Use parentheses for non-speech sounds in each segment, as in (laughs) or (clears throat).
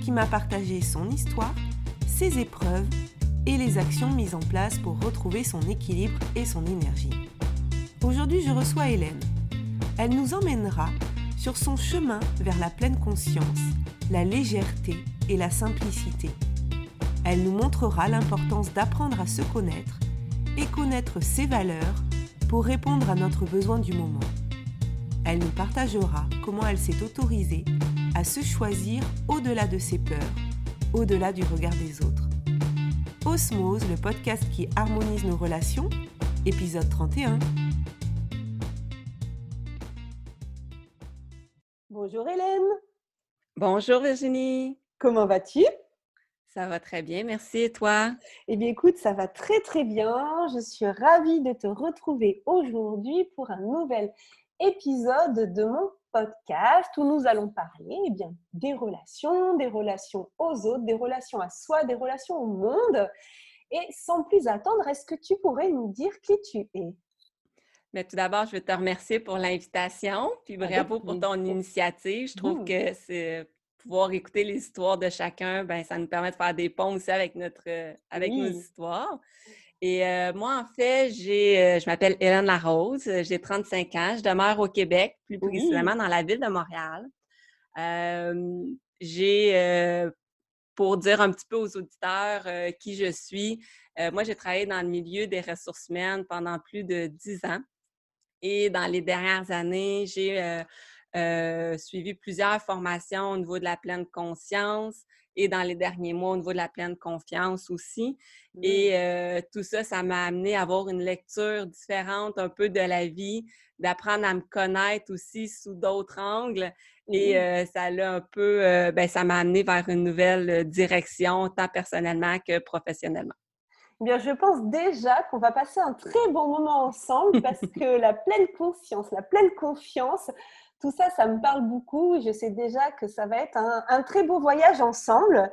qui m'a partagé son histoire, ses épreuves et les actions mises en place pour retrouver son équilibre et son énergie. Aujourd'hui, je reçois Hélène. Elle nous emmènera sur son chemin vers la pleine conscience, la légèreté et la simplicité. Elle nous montrera l'importance d'apprendre à se connaître et connaître ses valeurs pour répondre à notre besoin du moment. Elle nous partagera comment elle s'est autorisée à se choisir au-delà de ses peurs, au-delà du regard des autres. Osmose, le podcast qui harmonise nos relations, épisode 31. Bonjour Hélène. Bonjour Virginie. Comment vas-tu? Ça va très bien, merci. Et toi? Eh bien écoute, ça va très très bien. Je suis ravie de te retrouver aujourd'hui pour un nouvel épisode de mon podcast où nous allons parler eh bien, des relations, des relations aux autres, des relations à soi, des relations au monde. Et sans plus attendre, est-ce que tu pourrais nous dire qui tu es? Mais tout d'abord, je veux te remercier pour l'invitation, puis bravo pour ton initiative. Je trouve mmh. que c'est pouvoir écouter les histoires de chacun, ben ça nous permet de faire des ponts aussi avec notre avec nos histoires. Et euh, moi, en fait, j'ai, euh, je m'appelle Hélène Larose, euh, j'ai 35 ans, je demeure au Québec, plus précisément dans la ville de Montréal. j'ai, pour dire un petit peu aux auditeurs qui je suis, moi, j'ai travaillé dans le milieu des ressources humaines pendant plus de 10 ans. Et dans les dernières années, j'ai suivi plusieurs formations au niveau de la pleine conscience, et dans les derniers mois au niveau de la pleine confiance aussi. Et mmh. tout ça, ça m'a amené à avoir une lecture différente un peu de la vie, d'apprendre à me connaître aussi sous d'autres angles. Et mmh. ça l'a un peu, ben, ça m'a amené vers une nouvelle direction, tant personnellement que professionnellement. Eh bien, je pense déjà qu'on va passer un très bon moment ensemble parce (laughs) que la pleine conscience, la pleine confiance, tout ça, ça me parle beaucoup. Je sais déjà que ça va être un, très beau voyage ensemble.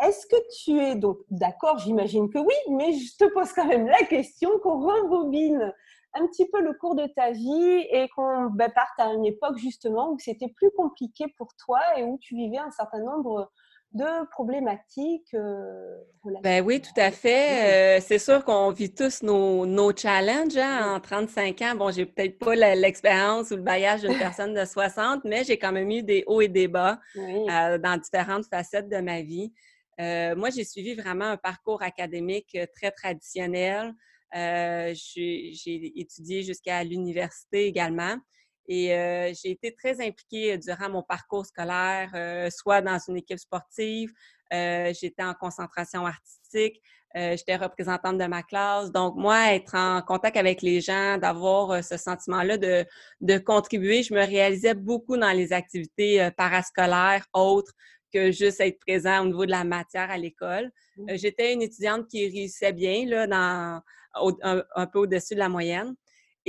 Est-ce que tu es donc d'accord J'imagine que oui, mais je te pose quand même la question qu'on rembobine un petit peu le cours de ta vie et qu'on ben, parte à une époque justement où c'était plus compliqué pour toi et où tu vivais un certain nombre de problématiques euh, Ben oui, tout à fait. Euh, c'est sûr qu'on vit tous nos, nos challenges hein, en 35 ans. Bon, j'ai peut-être pas l'expérience ou le bagage d'une (laughs) personne de 60, mais j'ai quand même eu des hauts et des bas euh, dans différentes facettes de ma vie. moi, j'ai suivi vraiment un parcours académique très traditionnel. j'ai étudié jusqu'à l'université également. Et j'ai été très impliquée durant mon parcours scolaire, soit dans une équipe sportive, j'étais en concentration artistique, j'étais représentante de ma classe. Donc, moi, être en contact avec les gens, d'avoir ce sentiment-là de, de, contribuer, je me réalisais beaucoup dans les activités parascolaires, autres que juste être présent au niveau de la matière à l'école. Mmh. J'étais une étudiante qui réussissait bien, là, dans, un peu au-dessus de la moyenne.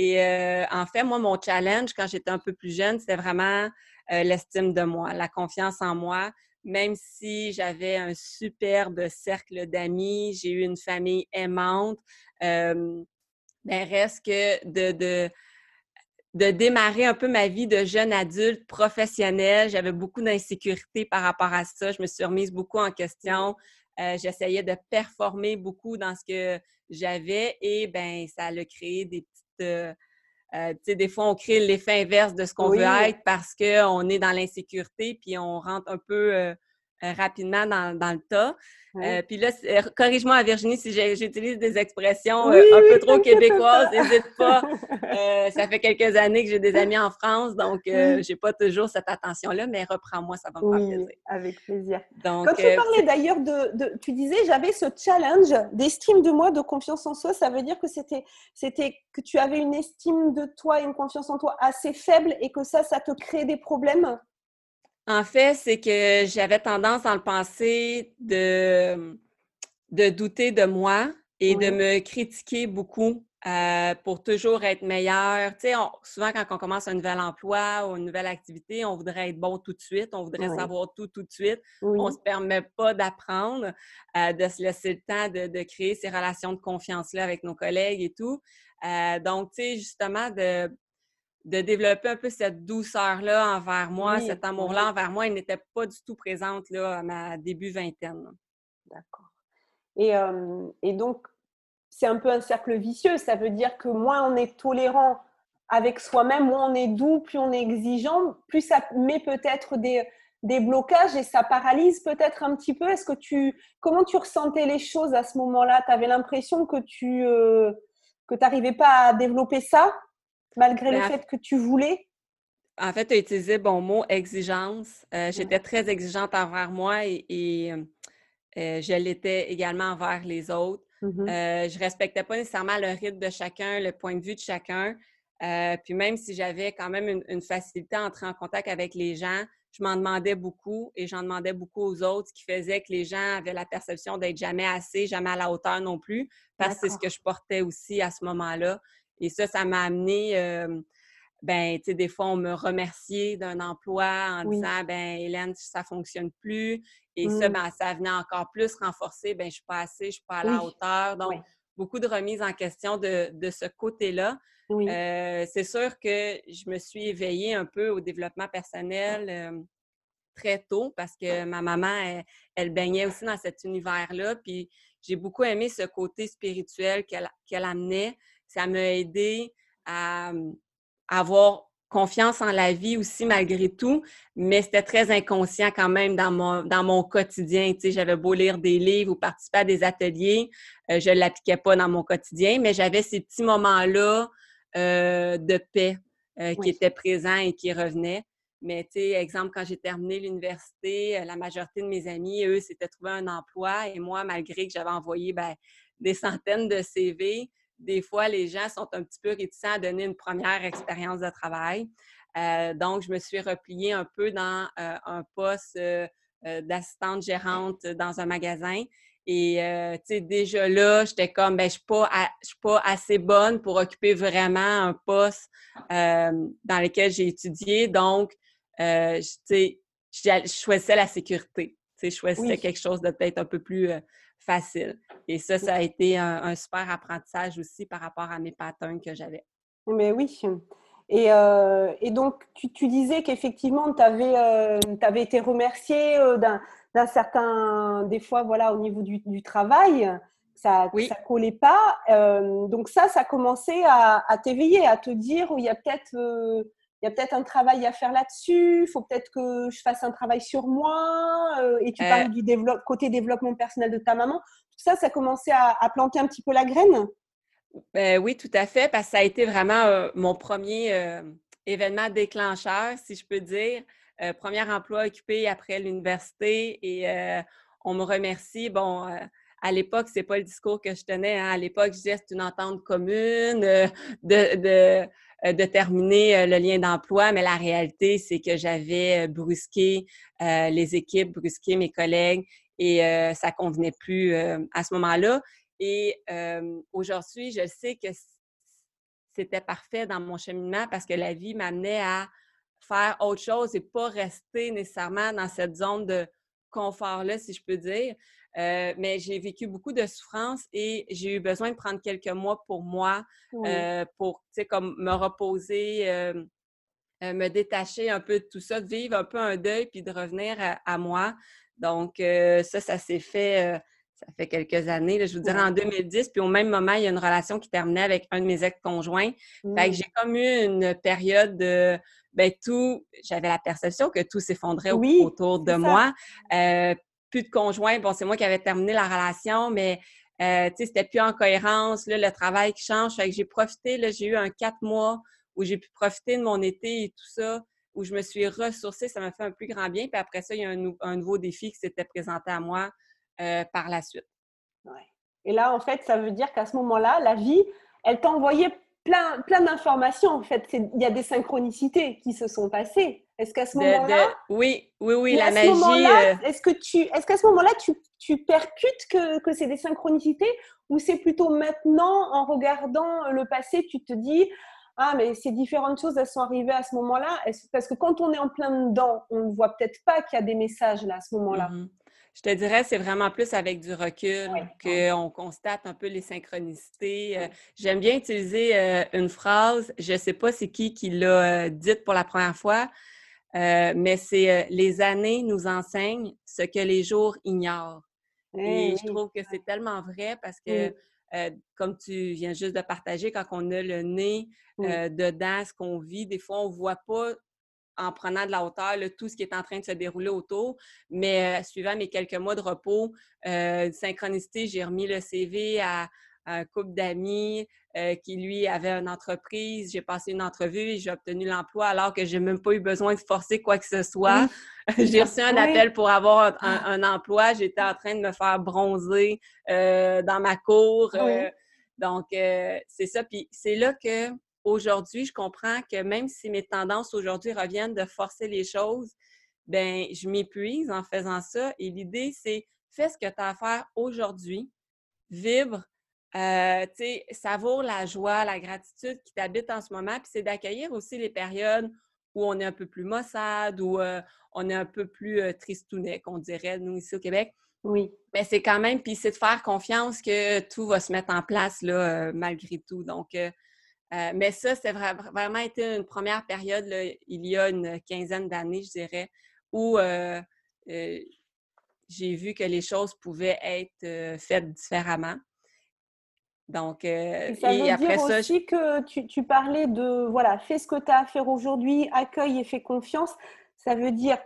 Et euh, en fait, moi, mon challenge quand j'étais un peu plus jeune, c'était vraiment euh, l'estime de moi, la confiance en moi. Même si j'avais un superbe cercle d'amis, j'ai eu une famille aimante, euh, ben reste que de, de, démarrer un peu ma vie de jeune adulte professionnelle, j'avais beaucoup d'insécurité par rapport à ça. Je me suis remise beaucoup en question. J'essayais de performer beaucoup dans ce que j'avais et ben ça a créé des petites euh, euh, des fois, on crée l'effet inverse de ce qu'on veut être parce qu'on est dans l'insécurité, puis on rentre un peu euh, rapidement dans, dans, le tas. Euh, puis là, euh, corrige-moi à Virginie si j'utilise des expressions euh, un peu trop québécoises, n'hésite pas. (laughs) ça fait quelques années que j'ai des amis en France, donc je j'ai pas toujours cette attention-là, mais reprends-moi, ça va me faire plaisir. Avec plaisir. Donc, Quand tu parlais d'ailleurs de, tu disais, j'avais ce challenge d'estime de moi, de confiance en soi, ça veut dire que c'était, c'était que tu avais une estime de toi et une confiance en toi assez faible et que ça, ça te crée des problèmes? En fait, c'est que j'avais tendance dans le passé de, de douter de moi et de me critiquer beaucoup euh, pour toujours être meilleur. Tu sais, souvent quand on commence un nouvel emploi ou une nouvelle activité, on voudrait être bon tout de suite, on voudrait savoir tout tout de suite. On ne se permet pas d'apprendre, euh, de se laisser le temps de, créer ces relations de confiance-là avec nos collègues et tout. Euh, donc, tu sais, justement, de, de développer un peu cette douceur-là envers moi, cet amour-là envers moi, il n'était pas du tout présente là, à ma début vingtaine. D'accord. Et, et, donc, c'est un peu un cercle vicieux. Ça veut dire que moins on est tolérant avec soi-même, moins on est doux, plus on est exigeant, plus ça met peut-être des, des blocages et ça paralyse peut-être un petit peu. Est-ce que tu, comment tu ressentais les choses à ce moment-là? Tu avais l'impression que tu euh, que n'arrivais pas à développer ça? Malgré le ben, fait que tu voulais? En fait, tu as utilisé bon mot exigence. Euh, j'étais très exigeante envers moi et, euh, je l'étais également envers les autres. Mmh euh, je respectais pas nécessairement le rythme de chacun, le point de vue de chacun. puis même si j'avais quand même une, une, facilité à entrer en contact avec les gens, je m'en demandais beaucoup et j'en demandais beaucoup aux autres, ce qui faisait que les gens avaient la perception d'être jamais assez, jamais à la hauteur non plus, parce que c'est ce que je portais aussi à ce moment-là. Et ça, ça m'a amené, euh, ben, tu sais, des fois, on me remerciait d'un emploi en disant, ben, Hélène, ça fonctionne plus. Et ça, mmh. ben, ça venait encore plus renforcer, ben, je suis pas assez, je suis pas à la hauteur. Donc, beaucoup de remises en question de, ce côté-là. Euh, c'est sûr que je me suis éveillée un peu au développement personnel euh, très tôt parce que ma maman, elle, baignait aussi dans cet univers-là. Puis j'ai beaucoup aimé ce côté spirituel qu'elle amenait ça m'a aidé à, avoir confiance en la vie aussi malgré tout, mais c'était très inconscient quand même dans mon, dans mon quotidien. Tu sais, j'avais beau lire des livres ou participer à des ateliers, euh, je ne l'appliquais pas dans mon quotidien, mais j'avais ces petits moments-là euh, de paix euh, qui étaient présents et qui revenaient. Mais tu sais, exemple, quand j'ai terminé l'université, la majorité de mes amis, eux, s'étaient trouvé un emploi et moi, malgré que j'avais envoyé ben, des centaines de CV, des fois, les gens sont un petit peu réticents à donner une première expérience de travail. Euh, donc, je me suis repliée un peu dans euh, un poste euh, d'assistante gérante dans un magasin. Et, tu sais, déjà là, j'étais comme, ben, je ne suis, pas assez bonne pour occuper vraiment un poste dans lequel j'ai étudié. Donc, tu sais, je choisissais la sécurité. Tu sais, je choisissais quelque chose de peut-être un peu plus facile. Et ça, ça a été un, super apprentissage aussi par rapport à mes patterns que j'avais. Mais oui. Et, euh, et donc, tu, tu disais qu'effectivement, tu avais, euh, avais, été remercié euh, d'un certain, des fois, voilà, au niveau du, du travail, ça ne collait pas. donc ça, ça commençait à, à t'éveiller, à te dire, il y a peut-être il y a peut-être un travail à faire là-dessus, il faut peut-être que je fasse un travail sur moi. Euh, et tu parles euh. du côté développement personnel de ta maman. Tout ça, ça a commencé à, planter un petit peu la graine? Ben, Oui, tout à fait, parce que ça a été vraiment euh, mon premier événement déclencheur, si je peux dire. premier emploi occupé après l'université et on me remercie. Bon, à l'époque, c'est pas le discours que je tenais. Hein. À l'époque, je disais c'est une entente commune de euh, de terminer euh, le lien d'emploi, mais la réalité, c'est que j'avais euh, brusqué les équipes, brusqué mes collègues et ça convenait plus à ce moment-là. Et aujourd'hui, je sais que c'était parfait dans mon cheminement parce que la vie m'amenait à faire autre chose et pas rester nécessairement dans cette zone de confort-là, si je peux dire. Euh, mais j'ai vécu beaucoup de souffrance et j'ai eu besoin de prendre quelques mois pour moi, euh, pour, tu sais, comme me reposer, euh, me détacher un peu de tout ça, de vivre un peu un deuil puis de revenir à, moi. Donc, ça, ça s'est fait, ça fait quelques années, je vous dirais en 2010. Puis au même moment, il y a une relation qui terminait avec un de mes ex-conjoints. Fait que j'ai comme eu une période de, ben tout, j'avais la perception que tout s'effondrait autour de moi plus de conjoint. Bon, c'est moi qui avais terminé la relation, mais euh, tu sais, c'était plus en cohérence. Là, le travail qui change. Fait que j'ai profité, là, j'ai eu un quatre mois où j'ai pu profiter de mon été et tout ça, où je me suis ressourcée. Ça m'a fait un plus grand bien. Puis après ça, il y a un, nouveau défi qui s'était présenté à moi euh, par la suite. Ouais. Et là, en fait, ça veut dire qu'à ce moment-là, la vie, elle t'a envoyé plein, plein d'informations en fait. Il y a des synchronicités qui se sont passées. Est-ce qu'à ce, moment-là, oui, oui, oui, la magie. Euh, est-ce que tu, est-ce qu'à ce moment-là, tu, tu percutes que, que c'est des synchronicités, ou c'est plutôt maintenant, en regardant le passé, tu te dis ah, mais ces différentes choses, elles sont arrivées à ce moment-là. Parce que quand on est en plein dedans, on ne voit peut-être pas qu'il y a des messages là à ce moment-là. Mm-hmm. Je te dirais, c'est vraiment plus avec du recul qu'on constate un peu les synchronicités. Euh, j'aime bien utiliser euh, une phrase, je ne sais pas c'est qui qui l'a euh, dite pour la première fois, mais c'est les années nous enseignent ce que les jours ignorent. Et je trouve que c'est tellement vrai parce que, comme tu viens juste de partager, quand on a le nez dedans, ce qu'on vit, des fois, on ne voit pas en prenant de la hauteur tout ce qui est en train de se dérouler autour. Mais euh, suivant mes quelques mois de repos, euh, synchronicité, j'ai remis le CV à, un couple d'amis euh, qui, lui, avait une entreprise. J'ai passé une entrevue et j'ai obtenu l'emploi alors que je n'ai même pas eu besoin de forcer quoi que ce soit. (laughs) j'ai reçu un appel pour avoir un, emploi. J'étais en train de me faire bronzer dans ma cour. donc, c'est ça. Puis c'est là que aujourd'hui, je comprends que même si mes tendances aujourd'hui reviennent de forcer les choses, ben je m'épuise en faisant ça. Et l'idée, c'est fais ce que tu as à faire aujourd'hui, vibre, euh, savoure la joie, la gratitude qui t'habite en ce moment, puis c'est d'accueillir aussi les périodes où on est un peu plus maussade, où euh, on est un peu plus euh, tristounet, qu'on dirait, nous, ici au Québec. Oui. Mais c'est quand même, puis c'est de faire confiance que tout va se mettre en place, là, malgré tout. Donc, euh, mais ça, c'est vraiment été une première période, il y a une quinzaine d'années, je dirais, où euh, euh, j'ai vu que les choses pouvaient être faites différemment. Donc, et, ça veut après dire aussi que tu, tu, parlais de, voilà, fais ce que tu as à faire aujourd'hui, accueille et fais confiance. Ça veut dire,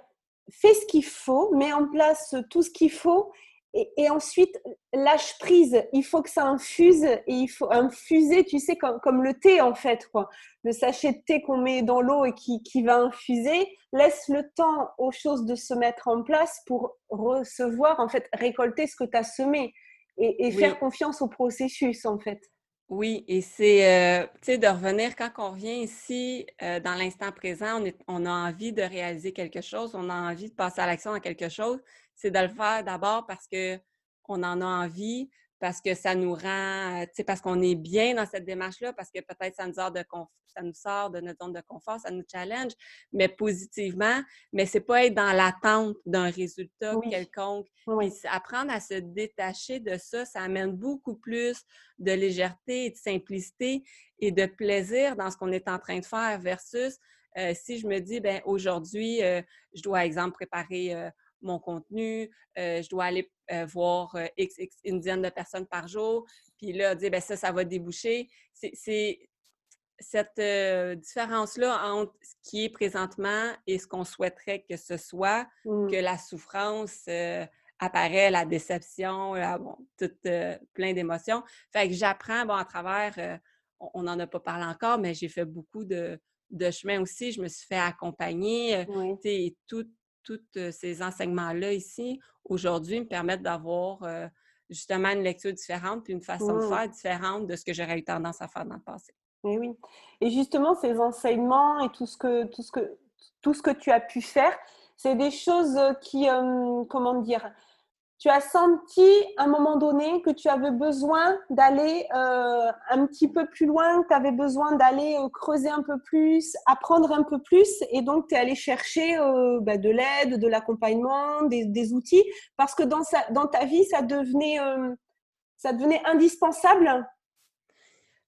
fais ce qu'il faut, mets en place tout ce qu'il faut et, ensuite, lâche prise. Il faut que ça infuse et il faut infuser, tu sais, comme, le thé en fait, quoi. Le sachet de thé qu'on met dans l'eau et qui, va infuser. Laisse le temps aux choses de se mettre en place pour recevoir, en fait, récolter ce que tu as semé et, faire confiance au processus, en fait. Oui, et c'est, euh, tu sais, de revenir quand on revient ici, euh, dans l'instant présent, on, on a envie de réaliser quelque chose, on a envie de passer à l'action dans quelque chose c'est de le faire d'abord parce qu'on en a envie, parce que ça nous rend, euh, tu sais, parce qu'on est bien dans cette démarche-là, parce que peut-être ça nous sort de ça nous sort de notre zone de confort, ça nous challenge, mais positivement. Mais c'est pas être dans l'attente d'un résultat quelconque. apprendre à se détacher de ça, ça amène beaucoup plus de légèreté et de simplicité et de plaisir dans ce qu'on est en train de faire versus euh, si je me dis, ben aujourd'hui, euh, je dois, exemple, préparer mon contenu, euh, je dois aller euh, voir euh, X, une dizaine de personnes par jour, puis là, dire, ben ça, ça va déboucher. C'est cette différence-là entre ce qui est présentement et ce qu'on souhaiterait que ce soit, mmh. que la souffrance apparaît, la déception, bon, tout plein d'émotions. Fait que j'apprends, bon, à travers, on n'en a pas parlé encore, mais j'ai fait beaucoup de, de chemin aussi. Je me suis fait accompagner. Oui. Tout, tous ces enseignements-là ici, aujourd'hui, me permettent d'avoir justement une lecture différente puis une façon de mmh. faire différente de ce que j'aurais eu tendance à faire dans le passé. Oui, oui. Et justement, ces enseignements et tout ce que, tout ce que, tout ce que tu as pu faire, c'est des choses qui, comment dire, tu as senti à un moment donné que tu avais besoin d'aller euh, un petit peu plus loin, que tu avais besoin d'aller euh, creuser un peu plus, apprendre un peu plus, et donc tu es allé chercher euh, bah, de l'aide, de l'accompagnement, des, outils, parce que dans, dans ta vie, ça devenait, ça devenait indispensable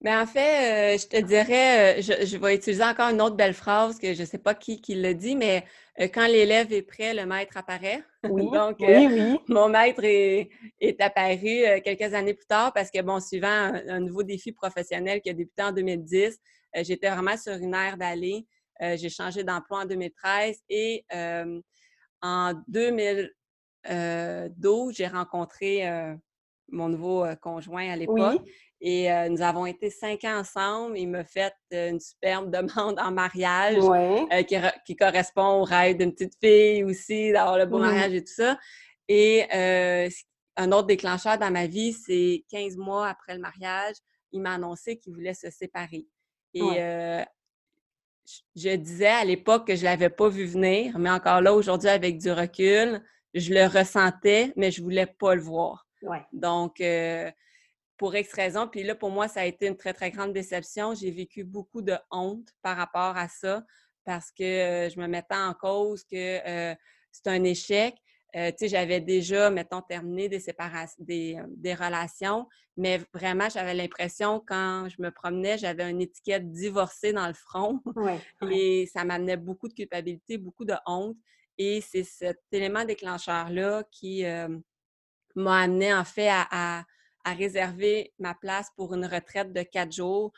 mais en fait, je te dirais, je, vais utiliser encore une autre belle phrase que je ne sais pas qui, qui le dit, mais quand l'élève est prêt, le maître apparaît. (laughs) Oui, Donc, oui, mon maître est, apparu quelques années plus tard parce que, bon, suivant un, nouveau défi professionnel qui a débuté en 2010, j'étais vraiment sur une ère d'aller. j'ai changé d'emploi en 2013 et en 2012, j'ai rencontré mon nouveau conjoint à l'époque. Et euh, nous avons été cinq ans ensemble. Il m'a fait une superbe (laughs) demande en mariage euh, qui, correspond au rêve d'une petite fille aussi, d'avoir le beau mariage et tout ça. Et un autre déclencheur dans ma vie, c'est 15 mois après le mariage, il m'a annoncé qu'il voulait se séparer. Et je, disais à l'époque que je ne l'avais pas vu venir, mais encore là, aujourd'hui, avec du recul, je le ressentais, mais je ne voulais pas le voir. Donc, pour X raison, puis là, pour moi, ça a été une très, très grande déception. J'ai vécu beaucoup de honte par rapport à ça parce que je me mettais en cause que c'est un échec. Euh, j'avais déjà, mettons, terminé des séparations, des, des relations, mais vraiment, j'avais l'impression, quand je me promenais, j'avais une étiquette divorcée dans le front. (laughs) Et ça m'amenait beaucoup de culpabilité, beaucoup de honte. Et c'est cet élément déclencheur-là qui m'a amené, en fait, à, à, réserver ma place pour une retraite de quatre jours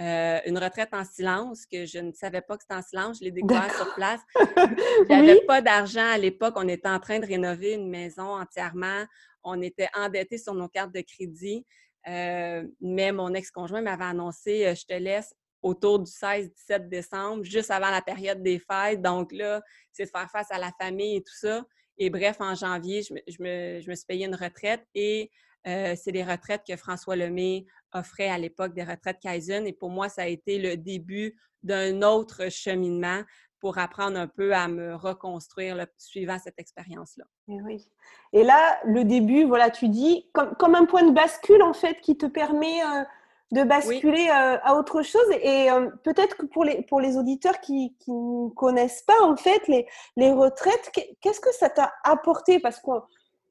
euh, une retraite en silence, que je ne savais pas que c'était en silence. Je l'ai découvert sur place. (laughs) J'avais pas d'argent à l'époque. On était en train de rénover une maison entièrement. On était endettés sur nos cartes de crédit. Euh, mais mon ex-conjoint m'avait annoncé euh, Je te laisse autour du 16-17 décembre, juste avant la période des fêtes. Donc là, c'est de faire face à la famille et tout ça. Et bref, en janvier, je me, je me suis payé une retraite et euh, c'est les retraites que François Lemay offrait à l'époque des retraites Kaizen. Et pour moi, ça a été le début d'un autre cheminement pour apprendre un peu à me reconstruire suivant cette expérience-là. Et, oui. et là, le début, voilà, tu dis, comme, un point de bascule, en fait, qui te permet euh, de basculer euh, à autre chose. Et peut-être que pour les, pour les auditeurs qui, ne connaissent pas, en fait, les, les retraites, qu'est-ce que ça t'a apporté? Parce qu'on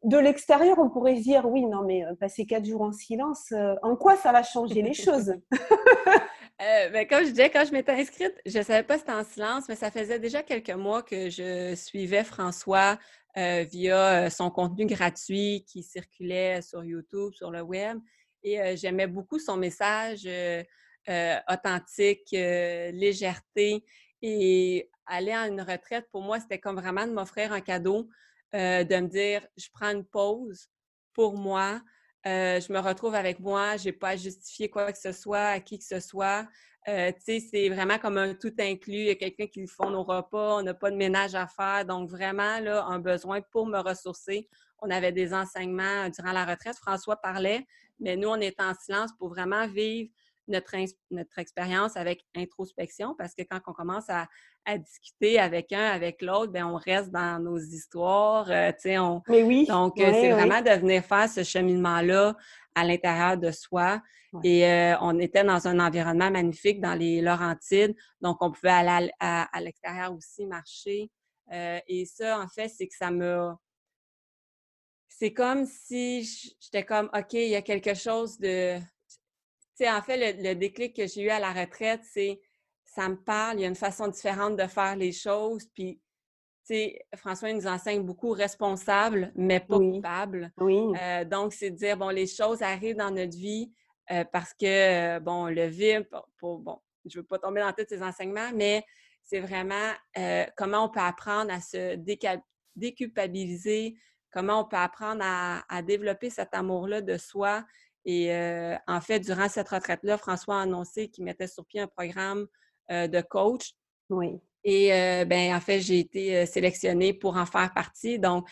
de l'extérieur, on pourrait se dire oui, non, mais euh, passer quatre jours en silence, euh, en quoi ça va changer les (laughs) choses? Euh, ben, Comme je disais, quand je m'étais inscrite, je ne savais pas si c'était en silence, mais ça faisait déjà quelques mois que je suivais François via son contenu gratuit qui circulait sur YouTube, sur le web. Et j'aimais beaucoup son message authentique, légèreté. Et aller à une retraite, pour moi, c'était comme vraiment de m'offrir un cadeau euh, de me dire, je prends une pause pour moi, euh, je me retrouve avec moi, je n'ai pas à justifier quoi que ce soit à qui que ce soit. Euh, c'est vraiment comme un tout inclus. Il y a quelqu'un qui font nos repas, on n'a pas de ménage à faire. Donc, vraiment, là, un besoin pour me ressourcer. On avait des enseignements durant la retraite. François parlait, mais nous, on est en silence pour vraiment vivre notre, notre expérience avec introspection parce que quand on commence à, discuter avec un, avec l'autre, ben on reste dans nos histoires. Euh, on... Mais oui. Donc, euh, c'est vraiment de venir faire ce cheminement-là à l'intérieur de soi. Et euh, on était dans un environnement magnifique dans les Laurentides. Donc, on pouvait aller à, à, l'extérieur aussi, marcher. et ça, en fait, c'est que ça me c'est comme si j'étais comme, OK, il y a quelque chose de, sais, en fait, le, déclic que j'ai eu à la retraite, c'est ça me parle, il y a une façon différente de faire les choses. Puis, tu sais, François nous enseigne beaucoup responsable, mais pas coupable. Oui. Euh, donc, c'est de dire, bon, les choses arrivent dans notre vie euh, parce que, bon, le vit, pour, bon, je ne veux pas tomber dans tous ces enseignements, mais c'est vraiment euh, comment on peut apprendre à se déculpabiliser, comment on peut apprendre à, à développer cet amour-là de soi et euh, en fait, durant cette retraite-là, François a annoncé qu'il mettait sur pied un programme euh, de coach. Oui. Et euh, ben, en fait, j'ai été sélectionnée pour en faire partie. Donc,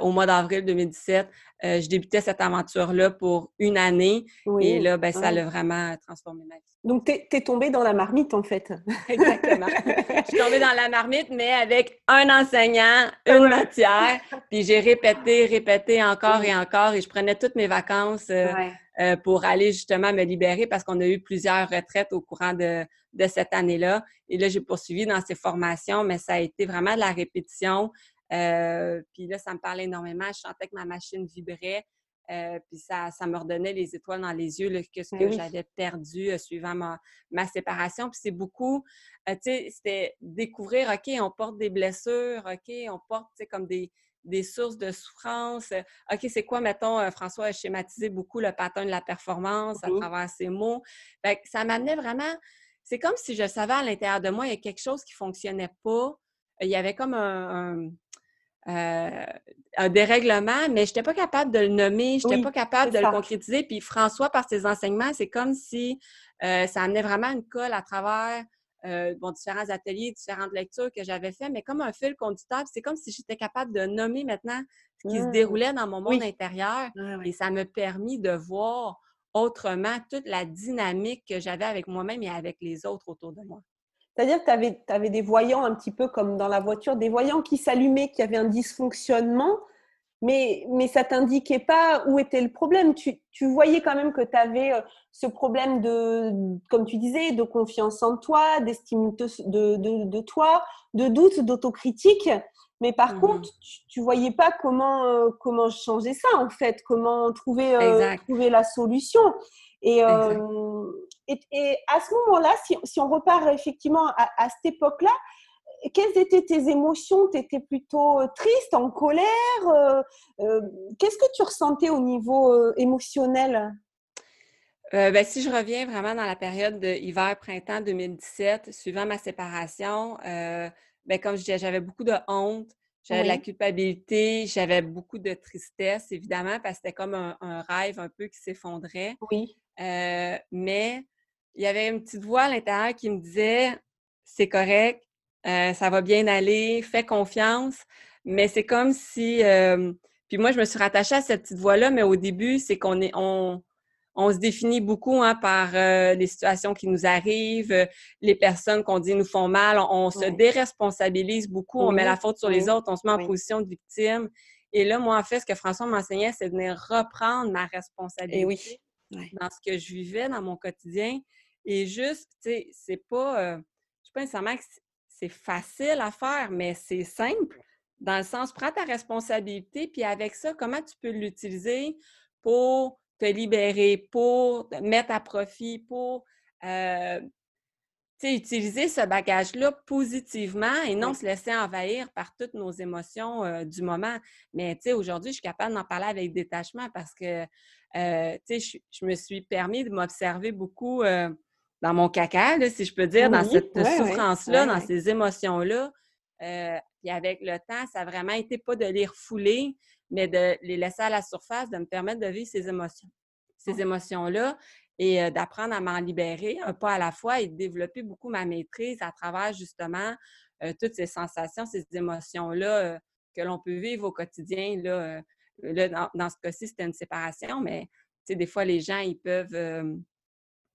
au mois d'avril 2017, je débutais cette aventure-là pour une année. Et là, ben, ça a vraiment transformé ma vie. Donc, tu es, tombée dans la marmite, en fait. (laughs) Exactement. je suis tombée dans la marmite, mais avec un enseignant, (laughs) une matière. Puis j'ai répété, répété encore et encore. Et je prenais toutes mes vacances euh, pour aller justement me libérer parce qu'on a eu plusieurs retraites au courant de, de cette année-là. Et là, j'ai poursuivi dans ces formations, mais ça a été vraiment de la répétition. Euh, puis là, ça me parlait énormément. Je sentais que ma machine vibrait. Euh, puis ça, ça me redonnait les étoiles dans les yeux, que ce que j'avais perdu euh, suivant ma, ma, séparation. Puis c'est beaucoup, tu sais, c'était découvrir, OK, on porte des blessures, OK, on porte, tu sais, comme des, des sources de souffrance. OK, c'est quoi, mettons, euh, François a schématisé beaucoup le pattern de la performance à travers ses mots. ça m'amenait vraiment, c'est comme si je savais à l'intérieur de moi, il y a quelque chose qui ne fonctionnait pas. Il y avait comme un, euh, dérèglement, mais je n'étais pas capable de le nommer, je n'étais pas capable de le concrétiser. Puis François, par ses enseignements, c'est comme si euh, ça amenait vraiment une colle à travers euh, bon, différents ateliers, différentes lectures que j'avais fait, mais comme un fil conducteur, c'est comme si j'étais capable de nommer maintenant ce qui se mmh. déroulait dans mon monde intérieur. Et ça m'a permis de voir autrement toute la dynamique que j'avais avec moi-même et avec les autres autour de moi. C'est-à-dire que tu avais, des voyants un petit peu comme dans la voiture, des voyants qui s'allumaient, qui avaient un dysfonctionnement, mais, mais ça t'indiquait pas où était le problème. Tu, voyais quand même que tu avais euh, ce problème de, comme tu disais, de confiance en toi, d'estime de, de, toi, de doute, d'autocritique. Mais par mmh contre, tu, ne voyais pas comment, euh, comment changer ça, en fait, comment trouver, euh, trouver la solution. Et, et, à ce moment-là, si, on repart effectivement à, cette époque-là, quelles étaient tes émotions? Tu étais plutôt euh, triste, en colère euh, euh, Qu'est-ce que tu ressentais au niveau émotionnel? Ben, si je reviens vraiment dans la période de hiver-printemps 2017, suivant ma séparation, ben, comme je disais, j'avais beaucoup de honte, j'avais de la culpabilité, j'avais beaucoup de tristesse, évidemment, parce que c'était comme un, un, rêve un peu qui s'effondrait. Oui. mais il y avait une petite voix à l'intérieur qui me disait c'est correct, euh, ça va bien aller, fais confiance. Mais c'est comme si. Euh, puis moi, je me suis rattachée à cette petite voix-là, mais au début, c'est qu'on est. On, on se définit beaucoup hein, par euh, les situations qui nous arrivent, les personnes qu'on dit nous font mal. On, se déresponsabilise beaucoup, on met la faute sur les autres, on se met en position de victime. Et là, moi, en fait, ce que François m'enseignait, c'est de venir reprendre ma responsabilité dans ce que je vivais dans mon quotidien. Et juste, tu sais, c'est pas, euh, je sais pas nécessairement que c'est facile à faire, mais c'est simple. Dans le sens, prends ta responsabilité, puis avec ça, comment tu peux l'utiliser pour te libérer, pour te mettre à profit, pour euh, utiliser ce bagage-là positivement et non se laisser envahir par toutes nos émotions euh, du moment. Mais aujourd'hui, je suis capable d'en parler avec détachement parce que je, je, me suis permis de m'observer beaucoup dans mon caca, si je peux dire, dans cette souffrance-là, dans ces émotions-là. Euh, puis avec le temps, ça a vraiment été pas de les refouler, mais de les laisser à la surface, de me permettre de vivre ces émotions, ces émotions-là et euh, d'apprendre à m'en libérer un pas à la fois et de développer beaucoup ma maîtrise à travers justement euh, toutes ces sensations, ces émotions-là que l'on peut vivre au quotidien. Là, dans, dans, ce cas-ci, c'était une séparation, mais des fois, les gens, ils peuvent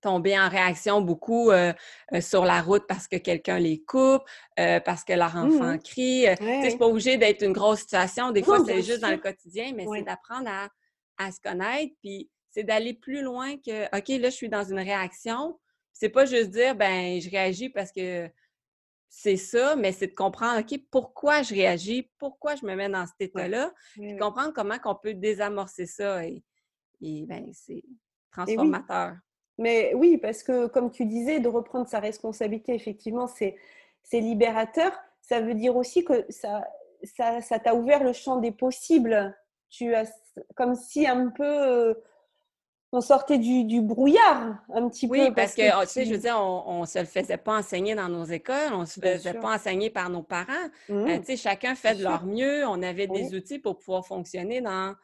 tomber en réaction beaucoup euh, euh, sur la route parce que quelqu'un les coupe, euh, parce que leur mmh enfant crie. C'est pas obligé d'être une grosse situation. Des fois, c'est juste dans le quotidien, mais c'est d'apprendre à, se connaître. Puis c'est d'aller plus loin que OK, là, je suis dans une réaction. C'est pas juste dire ben je réagis parce que c'est ça, mais c'est de comprendre OK, pourquoi je réagis, pourquoi je me mets dans cet état-là, puis comprendre comment on peut désamorcer ça. Et, et ben, c'est transformateur. Mais oui, parce que comme tu disais, de reprendre sa responsabilité, effectivement, c'est libérateur. Ça veut dire aussi que ça t'a ça, t'a ouvert le champ des possibles. Tu as comme si un peu euh, on sortait du, du, brouillard un petit peu. Oui, parce, que, tu sais, je veux dire, on ne se le faisait pas enseigner dans nos écoles, on ne se faisait pas enseigner par nos parents. Euh, mmh. tu sais, chacun fait de leur mieux. On avait des outils pour pouvoir fonctionner dans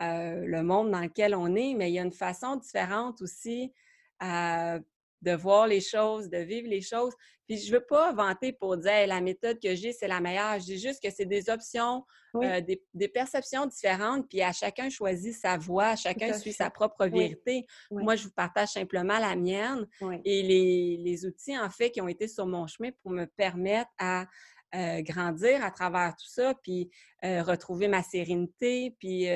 euh, le monde dans lequel on est, mais il y a une façon différente aussi de voir les choses, de vivre les choses. Puis je ne veux pas vanter pour dire la méthode que j'ai, c'est la meilleure. Je dis juste que c'est des options, euh, des, perceptions différentes, puis à chacun choisit sa voie, chacun suit sa propre vérité. Moi, je vous partage simplement la mienne et les, outils, en fait, qui ont été sur mon chemin pour me permettre à euh, grandir à travers tout ça, puis euh, retrouver ma sérénité, puis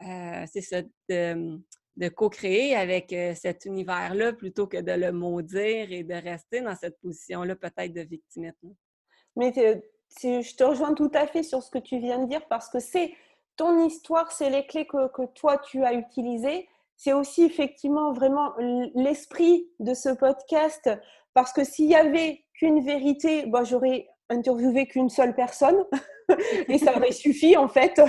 c'est ça, de, de co-créer avec euh, cet univers-là plutôt que de le maudire et de rester dans cette position-là peut-être de victimite. Mais je te rejoins tout à fait sur ce que tu viens de dire parce que c'est ton histoire, c'est les clés que, toi tu as utilisées. C'est aussi effectivement vraiment l'esprit de ce podcast parce que s'il y avait qu'une vérité, bon, j'aurais interviewé qu'une seule personne. (laughs) et ça aurait suffi en fait.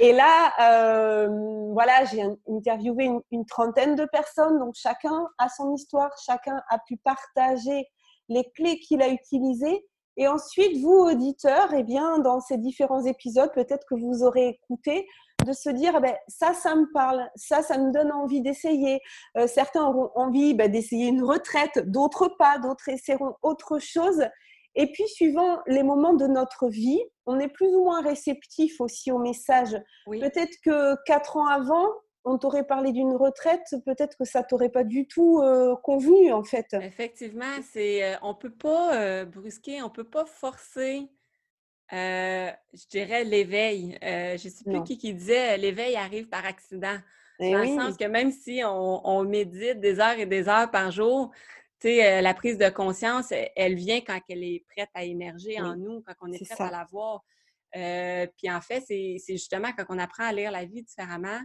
et là, euh, voilà, j'ai interviewé une, trentaine de personnes, donc chacun a son histoire, chacun a pu partager les clés qu'il a utilisées. Et ensuite, vous, auditeurs, eh bien, dans ces différents épisodes, peut-être que vous aurez écouté, de se dire, eh ça, ça me parle, ça, ça me donne envie d'essayer. Euh, certains auront envie ben, d'essayer une retraite, d'autres pas, d'autres essaieront autre chose. Et puis, suivant les moments de notre vie, on est plus ou moins réceptif aussi au message. Peut-être que quatre ans avant, on t'aurait parlé d'une retraite, peut-être que ça t'aurait pas du tout convenu en fait. Effectivement, c'est on peut pas brusquer, on peut pas forcer. je dirais l'éveil. je ne sais plus qui qui disait l'éveil arrive par accident. Eh dans le sens que même si on, médite des heures et des heures par jour, la prise de conscience, elle, vient quand elle est prête à émerger en nous, quand on est, prête à la voir. puis en fait, c'est justement quand on apprend à lire la vie différemment,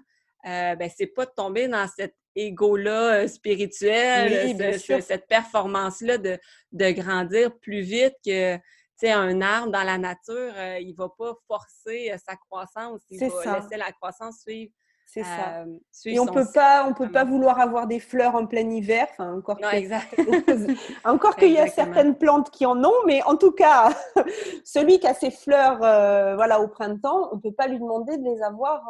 euh, ben, c'est pas de tomber dans cet ego-là spirituel, cette performance-là de, de, grandir plus vite que un arbre dans la nature, il va pas forcer sa croissance, il va laisser la croissance suivre. C'est ça. Et on peut pas, on peut pas vouloir avoir des fleurs en plein hiver. Enfin, encore (laughs) encore (laughs) qu'il y a certaines plantes qui en ont, mais en tout cas, (laughs) celui qui a ses fleurs, voilà, au printemps, on peut pas lui demander de les avoir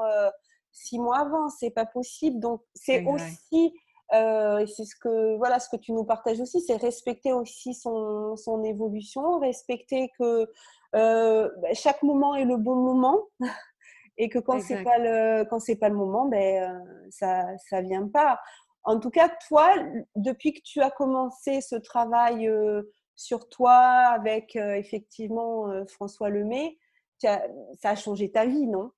six mois avant, c'est pas possible. Donc c'est aussi, c'est ce que voilà, ce que tu nous partages aussi, c'est respecter aussi son, son, évolution, respecter que euh, ben, chaque moment est le bon moment. Et que quand c'est pas le quand c'est pas le moment, ben euh, ça ça vient pas. En tout cas, toi, depuis que tu as commencé ce travail sur toi avec effectivement François Lemay, ça a changé ta vie, non?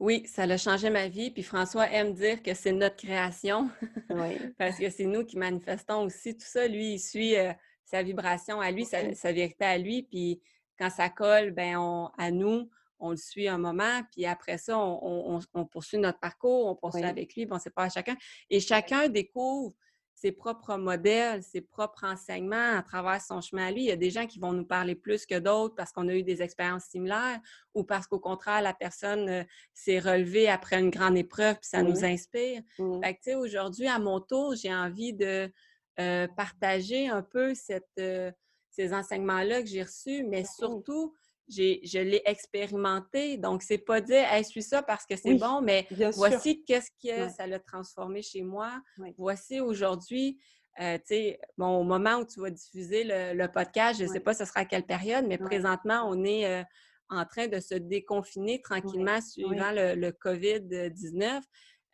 Oui, ça a changé ma vie. Puis François aime dire que c'est notre création. (laughs) Parce que c'est nous qui manifestons aussi tout ça. Lui, il suit euh, sa vibration à lui, sa, vérité à lui. Puis quand ça colle, ben à nous, on le suit un moment. Puis après ça, on, poursuit notre parcours, on poursuit avec lui, bon, c'est pas à chacun. Et chacun découvre ses propres modèles, ses propres enseignements à travers son chemin à lui. Il y a des gens qui vont nous parler plus que d'autres parce qu'on a eu des expériences similaires ou parce qu'au contraire, la personne euh, s'est relevée après une grande épreuve puis ça nous inspire. Fait que, tu sais, aujourd'hui, à mon tour, j'ai envie de euh, partager un peu cette, euh, ces enseignements-là que j'ai reçus, mais surtout je l'ai expérimenté. Donc, c'est pas dire, hey, je suis ça parce que c'est bon, mais voici qu'est-ce que ça l'a transformé chez moi. Voici aujourd'hui, euh, tu sais, bon, au moment où tu vas diffuser le, podcast, je ne sais pas ce sera à quelle période, mais présentement, on est euh, en train de se déconfiner tranquillement suivant le, COVID-19.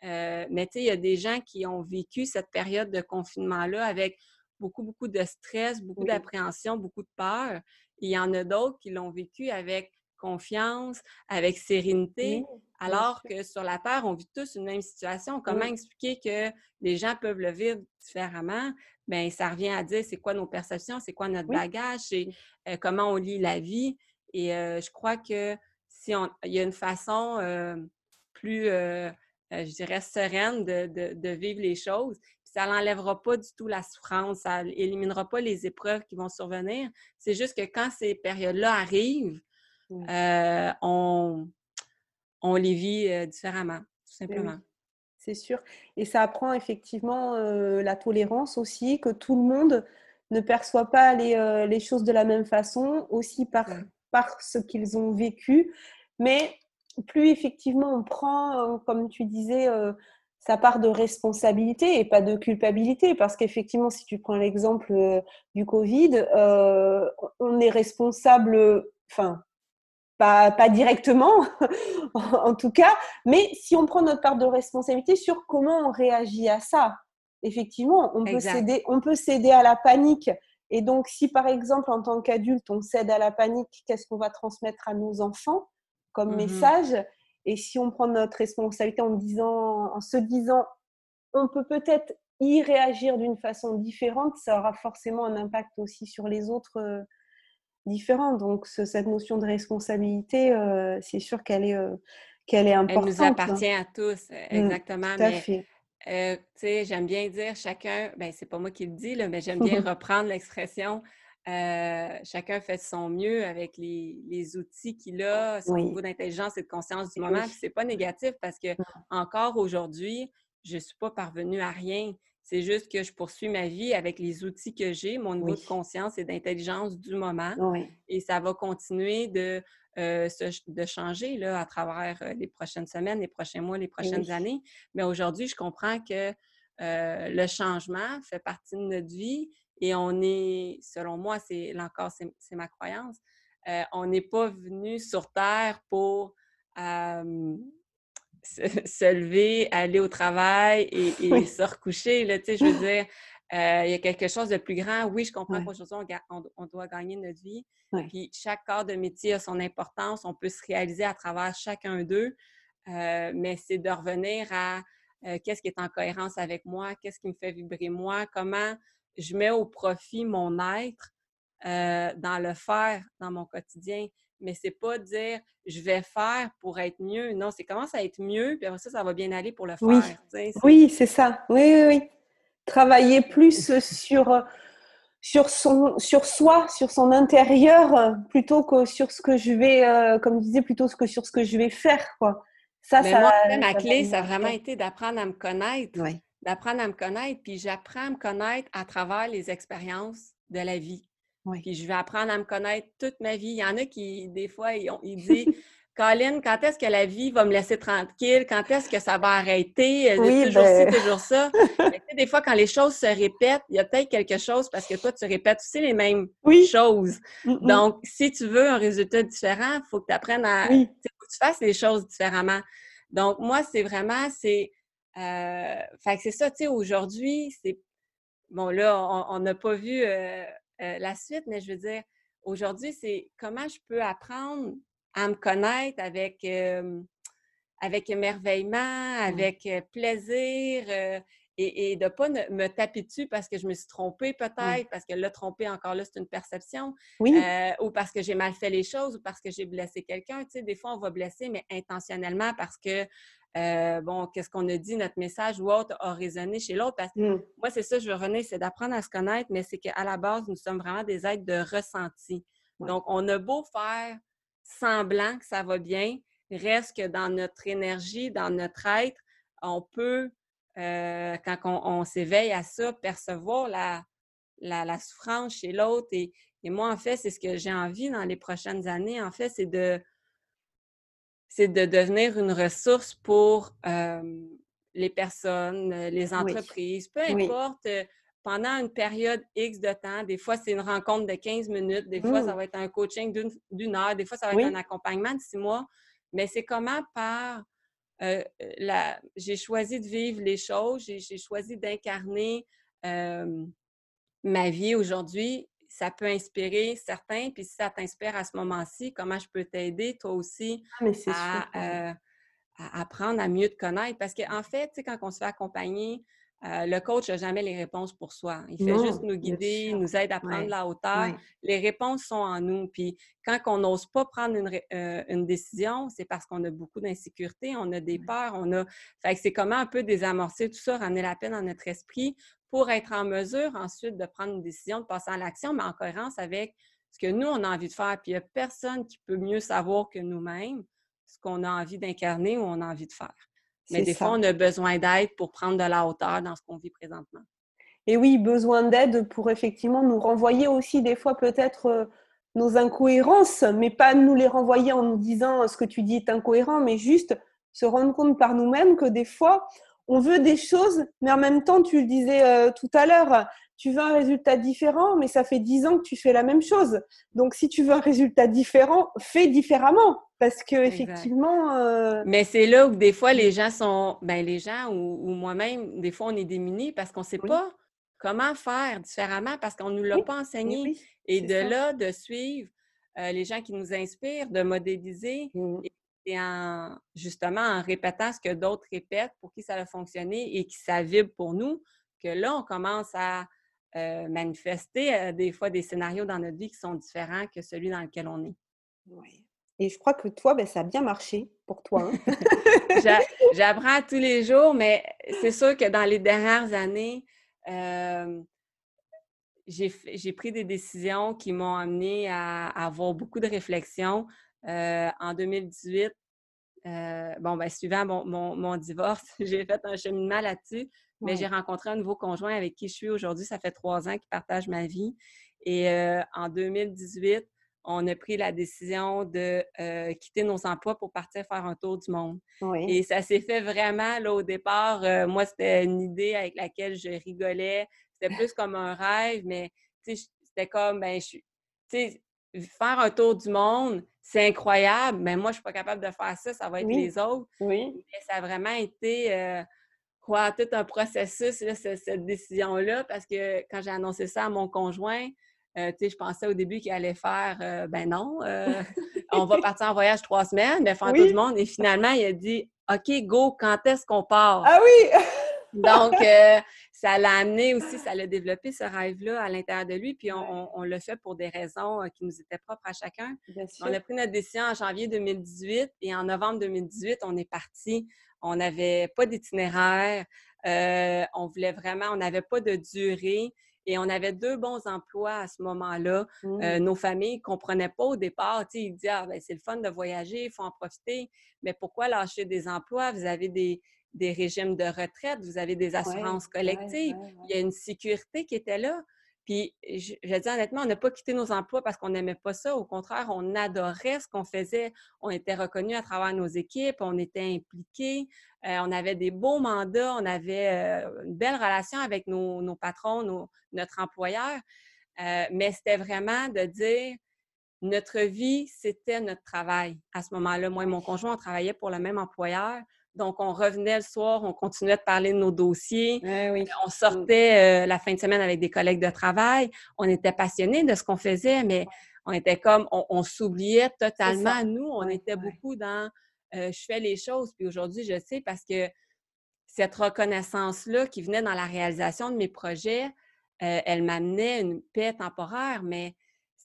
Euh, mais tu sais, il y a des gens qui ont vécu cette période de confinement-là avec beaucoup, beaucoup de stress, beaucoup d'appréhension, beaucoup de peur. Il y en a d'autres qui l'ont vécu avec confiance, avec sérénité, alors que sur la Terre, on vit tous une même situation. Comment expliquer que les gens peuvent le vivre différemment? Bien, ça revient à dire c'est quoi nos perceptions, c'est quoi notre bagage, c'est euh, comment on lit la vie. Et euh, je crois que si on, il y a une façon euh, plus, je dirais, sereine de, de, vivre les choses, ça n'enlèvera pas du tout la souffrance, ça éliminera pas les épreuves qui vont survenir. C'est juste que quand ces périodes-là arrivent, euh, on, on, les vit euh, différemment, tout simplement. C'est sûr. Et ça apprend effectivement euh, la tolérance aussi, que tout le monde ne perçoit pas les, les choses de la même façon, aussi par, par ce qu'ils ont vécu. Mais plus effectivement on prend, comme tu disais, sa part de responsabilité et pas de culpabilité. Parce qu'effectivement, si tu prends l'exemple euh, du Covid, euh, on est responsable, enfin, pas, pas directement, (laughs) en tout cas, mais si on prend notre part de responsabilité sur comment on réagit à ça, effectivement, on peut, céder, on peut céder à la panique. Et donc, si par exemple, en tant qu'adulte, on cède à la panique, qu'est-ce qu'on va transmettre à nos enfants comme mmh message? Et si on prend notre responsabilité en, disant, en se disant, on peut peut-être y réagir d'une façon différente, ça aura forcément un impact aussi sur les autres euh, différents. Donc, cette notion de responsabilité, euh, c'est sûr qu'elle est, euh, qu'elle est importante. Elle nous appartient à tous, mmh, exactement. tout à fait. j'aime bien dire chacun, ben c'est pas moi qui le dis, là, mais j'aime bien (laughs) reprendre l'expression euh, chacun fait son mieux avec les, outils qu'il a, son niveau d'intelligence et de conscience du moment. Ce n'est pas négatif parce que encore aujourd'hui, je ne suis pas parvenue à rien. C'est juste que je poursuis ma vie avec les outils que j'ai, mon niveau de conscience et d'intelligence du moment. Et ça va continuer de, euh, de changer là, à travers euh, les prochaines semaines, les prochains mois, les prochaines années. Mais aujourd'hui, je comprends que le changement fait partie de notre vie et on est, selon moi, c'est encore, c'est ma croyance, euh, on n'est pas venu sur Terre pour (laughs) se, lever, aller au travail et, se recoucher. Là, je veux dire, (laughs) euh, il y a quelque chose de plus grand. Oui, je comprends qu'aujourd'hui, on, doit gagner notre vie. Puis chaque corps de métier a son importance. On peut se réaliser à travers chacun d'eux. Euh, mais c'est de revenir à qu'est-ce qui est en cohérence avec moi, qu'est-ce qui me fait vibrer moi, comment je mets au profit mon être dans le faire dans mon quotidien mais c'est pas dire je vais faire pour être mieux. Non, c'est commence à être mieux, puis après ça, ça va bien aller pour le faire. Oui, c'est ça. Oui, oui, oui. Travailler plus sur, sur, son, sur soi, sur son intérieur, plutôt que sur ce que je vais, euh, comme je disais, plutôt que sur ce que je vais faire. Quoi. Ça, ça, moi, ma clé, ça a vraiment été d'apprendre à me connaître. D'apprendre à me connaître, puis j'apprends à me connaître à travers les expériences de la vie. Puis je vais apprendre à me connaître toute ma vie. Il y en a qui, des fois, ils, ont, disent Colin, quand est-ce que la vie va me laisser tranquille? Quand est-ce que ça va arrêter? Euh, oui, toujours ben... ci, toujours ça. des fois, quand les choses se répètent, il y a peut-être quelque chose parce que toi, tu répètes aussi les mêmes (laughs) choses. Donc, si tu veux un résultat différent, il faut que tu apprennes à. que tu fasses les choses différemment. Donc, moi, c'est vraiment, c'est. Euh, fait que c'est ça, tu sais, aujourd'hui, c'est. Bon, là, on n'a pas vu. Euh, euh, la suite, mais je veux dire, aujourd'hui, c'est comment je peux apprendre à me connaître avec, avec émerveillement, avec plaisir et, de ne pas me taper dessus parce que je me suis trompée peut-être, parce que le tromper encore là, c'est une perception, ou parce que j'ai mal fait les choses, ou parce que j'ai blessé quelqu'un. Tu sais, des fois, on va blesser, mais intentionnellement parce que euh, bon, qu'est-ce qu'on a dit, notre message ou autre a résonné chez l'autre. Parce que mmh. moi, c'est ça, je veux revenir, c'est d'apprendre à se connaître, mais c'est qu'à la base, nous sommes vraiment des êtres de ressenti. Donc, on a beau faire semblant que ça va bien, reste que dans notre énergie, dans notre être, on peut, euh, quand on, s'éveille à ça, percevoir la, la, souffrance chez l'autre. et, moi, en fait, c'est ce que j'ai envie dans les prochaines années, en fait, c'est de c'est de devenir une ressource pour les personnes, les entreprises, peu importe, pendant une période X de temps. Des fois, c'est une rencontre de 15 minutes, des fois, ça mmh. va être un coaching d'une heure, des fois, ça va être un accompagnement de six mois. Mais c'est comment par la... j'ai choisi de vivre les choses, j'ai choisi d'incarner ma vie aujourd'hui ça peut inspirer certains. Puis si ça t'inspire à ce moment-ci, comment je peux t'aider, toi aussi, ah, euh, à, apprendre à mieux te connaître? Parce qu'en fait, quand on se fait accompagner, euh, le coach n'a jamais les réponses pour soi. Il fait juste nous guider, nous aide à prendre la hauteur. Les réponses sont en nous. Puis quand on n'ose pas prendre une, euh, décision, c'est parce qu'on a beaucoup d'insécurité, on a des peurs, on a. Fait que c'est comment un peu désamorcer tout ça, ramener la peine dans notre esprit pour être en mesure ensuite de prendre une décision, de passer à l'action, mais en cohérence avec ce que nous, on a envie de faire. Puis il n'y a personne qui peut mieux savoir que nous-mêmes ce qu'on a envie d'incarner ou on a envie de faire. Mais des fois, on a besoin d'aide pour prendre de la hauteur dans ce qu'on vit présentement. Et oui, besoin d'aide pour effectivement nous renvoyer aussi des fois peut-être euh, nos incohérences, mais pas nous les renvoyer en nous disant ce que tu dis est incohérent, mais juste se rendre compte par nous-mêmes que des fois, on veut des choses, mais en même temps, tu le disais euh, tout à l'heure, tu veux un résultat différent, mais ça fait dix ans que tu fais la même chose. Donc, si tu veux un résultat différent, fais différemment. Parce que effectivement. Euh, mais c'est là où des fois les gens sont. Ben, les gens ou, moi-même, des fois, on est démunis parce qu'on ne sait pas comment faire différemment parce qu'on ne nous l'a pas enseigné. Et de là, de suivre euh, les gens qui nous inspirent, de modéliser mmh et en justement en répétant ce que d'autres répètent pour qui ça a fonctionné et qui ça vibre pour nous, que là, on commence à euh, manifester euh, des fois des scénarios dans notre vie qui sont différents que celui dans lequel on est. Oui. Et je crois que toi, ben, ça a bien marché pour toi. Hein? (laughs) J'apprends tous les jours, mais c'est sûr que dans les dernières années, euh, j'ai pris des décisions qui m'ont amené à, avoir beaucoup de réflexions. En 2018, euh, bon, ben, suivant mon, divorce, (laughs) j'ai fait un cheminement là-dessus, mais j'ai rencontré un nouveau conjoint avec qui je suis aujourd'hui. Ça fait trois ans qu'il partage ma vie. Et euh, en 2018, on a pris la décision de euh, quitter nos emplois pour partir faire un tour du monde. Et ça s'est fait vraiment, là, au départ, moi, c'était une idée avec laquelle je rigolais. C'était plus comme un rêve, mais c'était comme, ben, je suis faire un tour du monde, c'est incroyable, mais moi, je ne suis pas capable de faire ça, ça va être les autres. Oui. Mais ça a vraiment été euh, quoi, tout un processus, cette, décision-là, parce que quand j'ai annoncé ça à mon conjoint, euh, je pensais au début qu'il allait faire euh, ben non, on va (laughs) partir en voyage trois semaines, mais faire un tour du monde. Et finalement, il a dit OK, go, quand est-ce qu'on part? Ah oui! Donc, euh, ça l'a amené aussi, ça l'a développé ce rêve-là à l'intérieur de lui. Puis on, l'a fait pour des raisons euh, qui nous étaient propres à chacun. On a pris notre décision en janvier 2018 et en novembre 2018, on est parti. On n'avait pas d'itinéraire. Euh, on voulait vraiment, on n'avait pas de durée. Et on avait deux bons emplois à ce moment-là. Mmh. nos familles ne comprenaient pas au départ. Ils disaient ah, ben, c'est le fun de voyager, il faut en profiter. Mais pourquoi lâcher des emplois? Vous avez des, des régimes de retraite, vous avez des assurances collectives, il y a une sécurité qui était là. Puis, je, je dis honnêtement, on n'a pas quitté nos emplois parce qu'on n'aimait pas ça. Au contraire, on adorait ce qu'on faisait. On était reconnus à travers nos équipes, on était impliqués, euh, on avait des beaux mandats, on avait euh, une belle relation avec nos, patrons, notre employeur. Euh, mais c'était vraiment de dire, notre vie, c'était notre travail. À ce moment-là, moi et mon conjoint, on travaillait pour le même employeur. Donc, on revenait le soir, on continuait de parler de nos dossiers. Euh, on sortait euh, la fin de semaine avec des collègues de travail. On était passionnés de ce qu'on faisait, mais on était comme, on, s'oubliait totalement. Nous, on était beaucoup dans euh, je fais les choses. Puis aujourd'hui, je sais parce que cette reconnaissance-là qui venait dans la réalisation de mes projets, elle m'amenait une paix temporaire, mais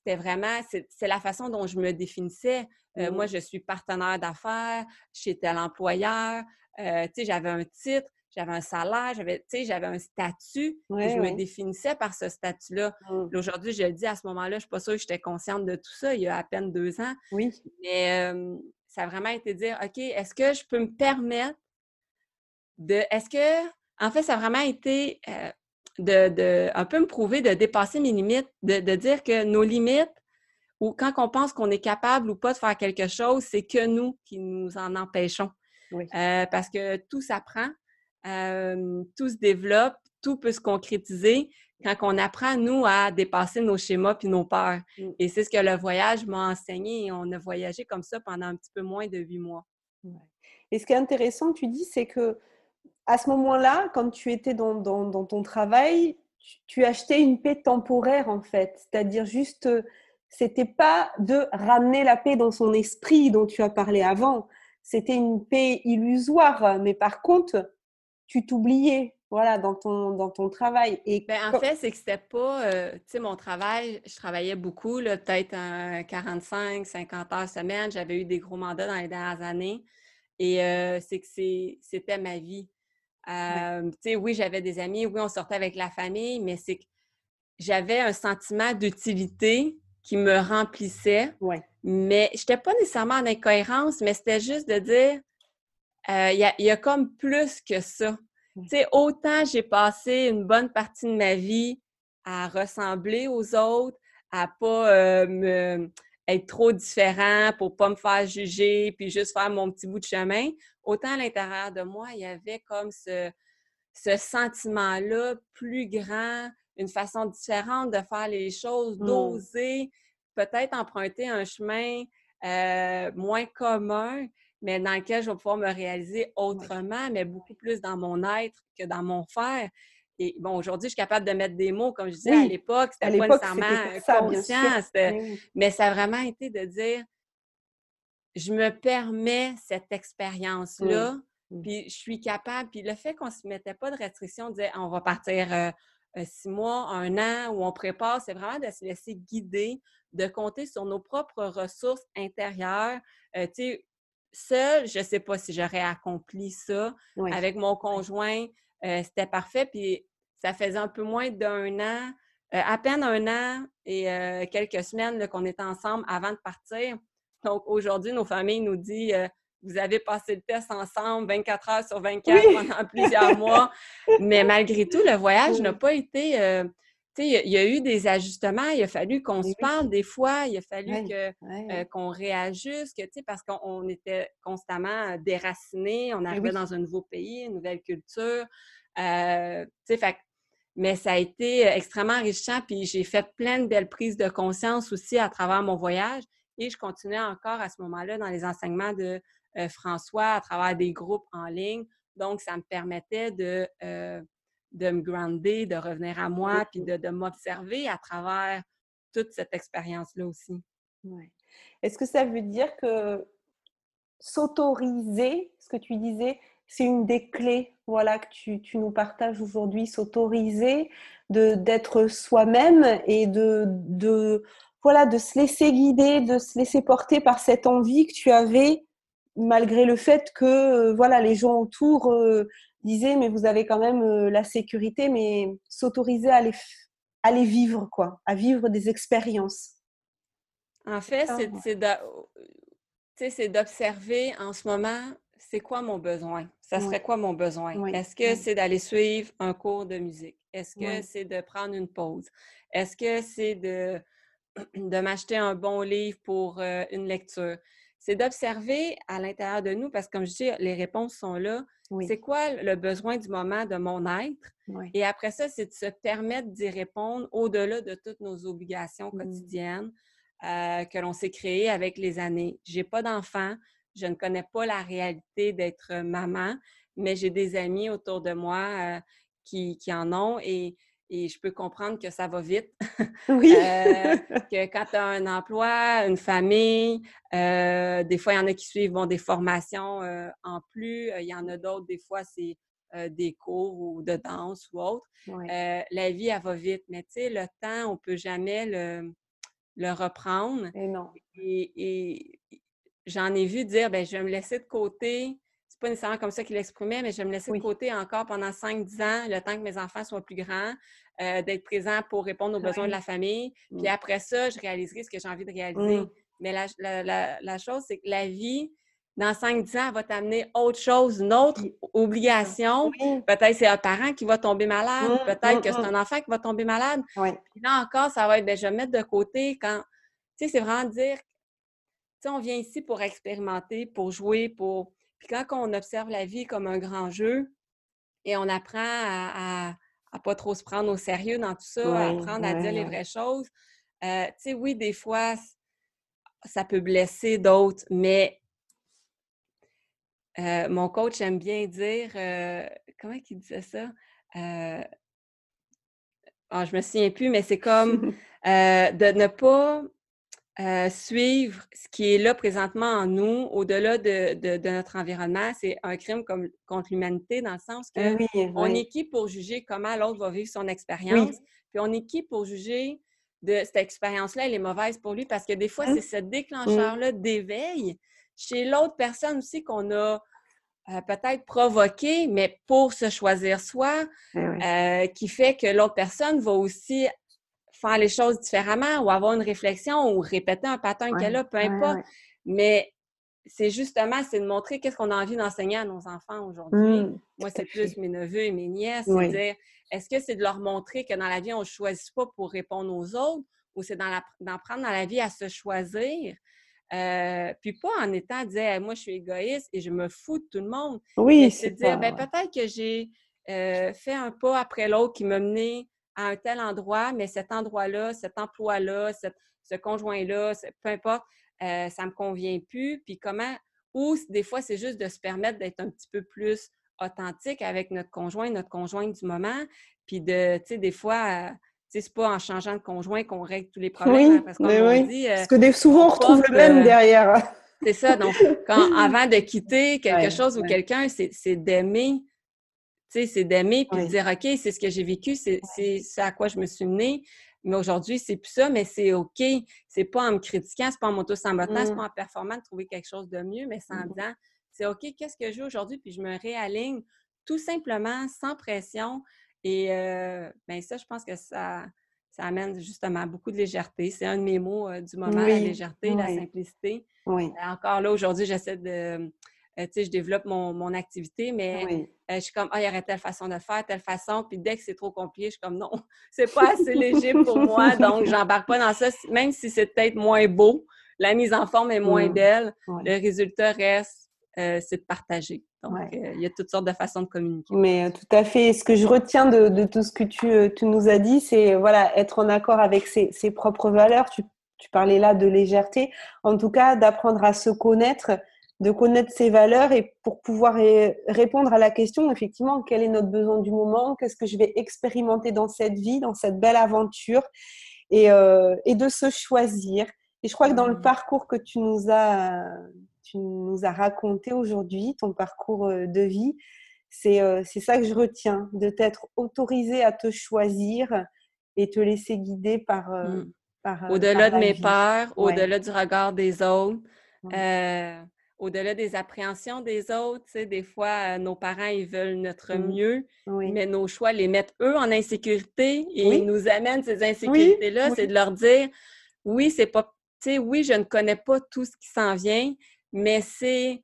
c'était vraiment, c'est la façon dont je me définissais. Euh, moi, je suis partenaire d'affaires chez tel employeur. Euh, j'avais un titre, j'avais un salaire, j'avais, j'avais un statut. je me définissais par ce statut-là. Mmh. Aujourd'hui, je le dis à ce moment-là, je ne suis pas sûre que j'étais consciente de tout ça il y a à peine deux ans. Oui. Mais ça a vraiment été dire, OK, est-ce que je peux me permettre de. Est-ce que. En fait, ça a vraiment été euh, de, un peu me prouver de dépasser mes limites, de, de dire que nos limites, ou quand on pense qu'on est capable ou pas de faire quelque chose, c'est que nous qui nous en empêchons. Euh, parce que tout s'apprend, euh, tout se développe, tout peut se concrétiser quand on apprend, nous, à dépasser nos schémas puis nos peurs. Mm. Et c'est ce que le voyage m'a enseigné. On a voyagé comme ça pendant un petit peu moins de huit mois. Et ce qui est intéressant, tu dis, c'est que à ce moment-là, quand tu étais dans, dans, ton travail, tu, tu, achetais une paix temporaire, en fait. C'est-à-dire juste c'était pas de ramener la paix dans son esprit dont tu as parlé avant. C'était une paix illusoire, mais par contre, tu t'oubliais, voilà, dans ton, dans ton travail. Et ben, en fait, c'est que c'était pas, euh, tu sais, mon travail, je travaillais beaucoup, peut-être 45, 50 heures semaine. J'avais eu des gros mandats dans les dernières années. Et euh, c'est que c'était ma vie. Euh, tu sais, oui, j'avais des amis, oui, on sortait avec la famille, mais c'est que j'avais un sentiment d'utilité qui me remplissait. Mais je n'étais pas nécessairement en incohérence, mais c'était juste de dire, euh, il y, a, comme plus que ça. Tu sais, autant j'ai passé une bonne partie de ma vie à ressembler aux autres, à pas euh, me, être trop différent pour pas me faire juger, puis juste faire mon petit bout de chemin. Autant à l'intérieur de moi, il y avait comme ce, ce sentiment-là plus grand, une façon différente de faire les choses, mmh. d'oser peut-être emprunter un chemin euh, moins commun, mais dans lequel je vais pouvoir me réaliser autrement, mais beaucoup plus dans mon être que dans mon faire. Et bon, aujourd'hui, je suis capable de mettre des mots, comme je disais à l'époque, c'était pas nécessairement conscient, mais ça a vraiment été de dire je me permets cette expérience-là, puis je suis capable. Puis le fait qu'on ne se mettait pas de restrictions, de dire on va partir euh, euh, six mois, un an, où on prépare, c'est vraiment de se laisser guider, de compter sur nos propres ressources intérieures. Euh, tu sais, seule, je ne sais pas si j'aurais accompli ça. Avec mon conjoint, euh, c'était parfait. Puis ça faisait un peu moins d'un an, à peine un an et quelques semaines qu'on était ensemble avant de partir. Donc aujourd'hui, nos familles nous disent vous avez passé le test ensemble 24 heures sur 24 pendant plusieurs mois. Mais malgré tout, le voyage n'a pas été. Euh, tu sais, il y, a eu des ajustements. Il a fallu qu'on se parle des fois. Il a fallu que, euh, qu'on réajuste, que, parce qu'on était constamment déracinés. On arrivait dans un nouveau pays, une nouvelle culture. Euh, tu sais, fait mais ça a été extrêmement enrichissant. Puis j'ai fait plein de belles prises de conscience aussi à travers mon voyage. Et je continuais encore à ce moment-là dans les enseignements de François à travers des groupes en ligne. Donc, ça me permettait de, de me grounder, de revenir à moi, puis de, de m'observer à travers toute cette expérience-là aussi. Est-ce que ça veut dire que s'autoriser, ce que tu disais, c'est une des clés voilà, que tu, tu nous partages aujourd'hui, s'autoriser, d'être soi-même et de, de, voilà, de se laisser guider, de se laisser porter par cette envie que tu avais, malgré le fait que voilà, les gens autour euh, disaient mais vous avez quand même euh, la sécurité, mais s'autoriser à les, à les vivre, quoi, à vivre des expériences. En fait, c'est d'observer en ce moment, c'est quoi mon besoin? Ça serait quoi mon besoin? Est-ce que c'est d'aller suivre un cours de musique? Est-ce que c'est de prendre une pause? Est-ce que c'est de, (clears throat) de m'acheter un bon livre pour euh, une lecture? C'est d'observer à l'intérieur de nous, parce que comme je dis, les réponses sont là. C'est quoi le besoin du moment de mon être? Et après ça, c'est de se permettre d'y répondre au-delà de toutes nos obligations mmh. quotidiennes. Euh, que l'on s'est créé avec les années. J'ai pas d'enfants, je ne connais pas la réalité d'être maman, mais j'ai des amis autour de moi euh, qui, en ont et, je peux comprendre que ça va vite. (laughs) Oui. Euh, (laughs) que quand tu as un emploi, une famille, des fois, il y en a qui suivent des formations en plus. Il y en a d'autres, des fois, c'est des cours ou de danse ou autre. la vie, elle va vite. Mais tu sais, le temps, on ne peut jamais le, le reprendre. Et non. Et, j'en ai vu dire, ben je vais me laisser de côté. C'est pas nécessairement comme ça qu'il l'exprimait, mais je vais me laisser de côté encore pendant 5-10 ans, le temps que mes enfants soient plus grands, euh, d'être présent pour répondre aux besoins de la famille. Puis mmh. après ça, je réaliserai ce que j'ai envie de réaliser. Mmh. Mais la, la chose, c'est que la vie, dans 5-10 ans, elle va t'amener autre chose, une autre obligation. Peut-être c'est un parent qui va tomber malade, mmh, peut-être que c'est un enfant qui va tomber malade. Puis là encore, ça va être, ben, je vais mettre de côté quand, tu sais, c'est vraiment dire, tu sais, on vient ici pour expérimenter, pour jouer, pour... Puis quand on observe la vie comme un grand jeu et on apprend à, à, pas trop se prendre au sérieux dans tout ça, à apprendre à dire les vraies choses, euh, tu sais, oui, des fois, ça peut blesser d'autres, mais euh, mon coach aime bien dire, euh, comment il disait ça? Ah, je me souviens plus, mais c'est comme (laughs) de ne pas suivre ce qui est là présentement en nous, au-delà de, notre environnement. C'est un crime comme, contre l'humanité dans le sens que on est qui pour juger comment l'autre va vivre son expérience, puis on est qui pour juger de cette expérience-là, elle est mauvaise pour lui parce que des fois, mmh. c'est ce déclencheur-là d'éveil chez l'autre personne aussi qu'on a euh, peut-être provoqué, mais pour se choisir soi, eh euh, qui fait que l'autre personne va aussi faire les choses différemment ou avoir une réflexion ou répéter un pattern qu'elle a, peu importe. Mais c'est justement, c'est de montrer qu'est-ce qu'on a envie d'enseigner à nos enfants aujourd'hui. Mmh, Moi, c'est plus mes neveux et mes nièces. C'est dire, est-ce que c'est de leur montrer que dans la vie, on ne choisit pas pour répondre aux autres ou c'est d'en prendre dans la vie à se choisir? Euh, puis pas en étant à dire moi je suis égoïste et je me fous de tout le monde. Oui, c'est dire ben, peut-être que j'ai euh, fait un pas après l'autre qui m'a mené à un tel endroit, mais cet endroit-là, cet emploi-là, ce conjoint-là, peu importe, euh, ça me convient plus. Puis comment, ou des fois, c'est juste de se permettre d'être un petit peu plus authentique avec notre conjoint, notre conjointe du moment, puis de, tu sais, des fois, c'est pas en changeant de conjoint qu'on règle tous les problèmes. Hein, parce, dit, euh, parce que souvent, on retrouve le même derrière. c'est ça. Donc, quand, (laughs) avant de quitter quelque chose ou quelqu'un, c'est d'aimer. C'est d'aimer puis de dire OK, c'est ce que j'ai vécu, c'est ce à quoi je me suis menée. Mais aujourd'hui, c'est plus ça, mais c'est OK. C'est pas en me critiquant, c'est pas en m'auto-sabotant, c'est mmh. pas en performant de trouver quelque chose de mieux, mais c'est en mmh. disant c'est OK, qu'est-ce que j'ai aujourd'hui, puis je me réaligne tout simplement, sans pression, et euh, ben ça, je pense que ça, ça amène justement beaucoup de légèreté. C'est un de mes mots euh, du moment, la légèreté, la simplicité. Oui. Euh, encore là, aujourd'hui, j'essaie de. Tu sais, je développe mon, activité, mais je suis comme, ah, il y aurait telle façon de faire, telle façon. Puis dès que c'est trop compliqué, je suis comme, non, (laughs) c'est pas assez léger pour moi, donc j'embarque pas dans ça. Même si c'est peut-être moins beau, la mise en forme est moins mmh. belle, le résultat reste, c'est de partager. Donc, euh, il y a toutes sortes de façons de communiquer. Mais tout à fait. Ce que je retiens de, tout ce que tu, tu nous as dit, c'est voilà, être en accord avec ses, ses propres valeurs. Tu, tu, parlais là de légèreté. En tout cas, d'apprendre à se connaître, de connaître ses valeurs et pour pouvoir répondre à la question, effectivement, quel est notre besoin du moment Qu'est-ce que je vais expérimenter dans cette vie, dans cette belle aventure et, euh, et de se choisir. Et je crois que dans le mmh. parcours que tu nous as, tu nous as raconté aujourd'hui, ton parcours euh, de vie, c'est euh, ça que je retiens, de t'être autorisé à te choisir et te laisser guider par... Mmh. par au-delà de mes peurs, au-delà du regard des autres, au-delà des appréhensions des autres, des fois, nos parents, ils veulent notre mmh. mieux, mais nos choix les mettent eux en insécurité et ils nous amènent ces insécurités-là. C'est de leur dire, oui, c'est pas, oui, je ne connais pas tout ce qui s'en vient, mais c'est,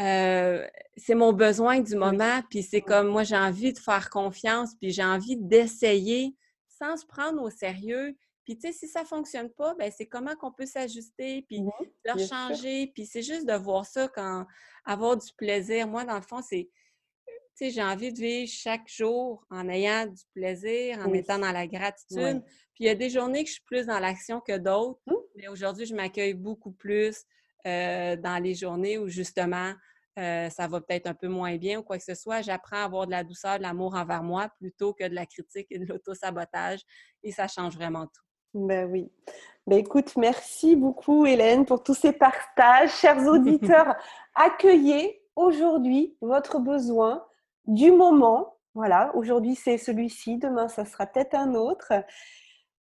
euh, c'est mon besoin du moment, puis c'est comme, moi, j'ai envie de faire confiance, puis j'ai envie d'essayer sans se prendre au sérieux, puis, tu sais, si ça ne fonctionne pas, ben c'est comment qu'on peut s'ajuster, puis leur changer. Puis, c'est juste de voir ça quand avoir du plaisir. Moi, dans le fond, c'est, tu sais, j'ai envie de vivre chaque jour en ayant du plaisir, en étant dans la gratitude. Puis, il y a des journées que je suis plus dans l'action que d'autres. Mmh. Mais aujourd'hui, je m'accueille beaucoup plus euh, dans les journées où, justement, euh, ça va peut-être un peu moins bien ou quoi que ce soit. J'apprends à avoir de la douceur, de l'amour envers moi plutôt que de la critique et de l'auto-sabotage. Et ça change vraiment tout. Ben oui. Ben écoute, merci beaucoup Hélène pour tous ces partages. Chers (laughs) auditeurs, accueillez aujourd'hui votre besoin du moment. Voilà, aujourd'hui c'est celui-ci, demain ça sera peut-être un autre.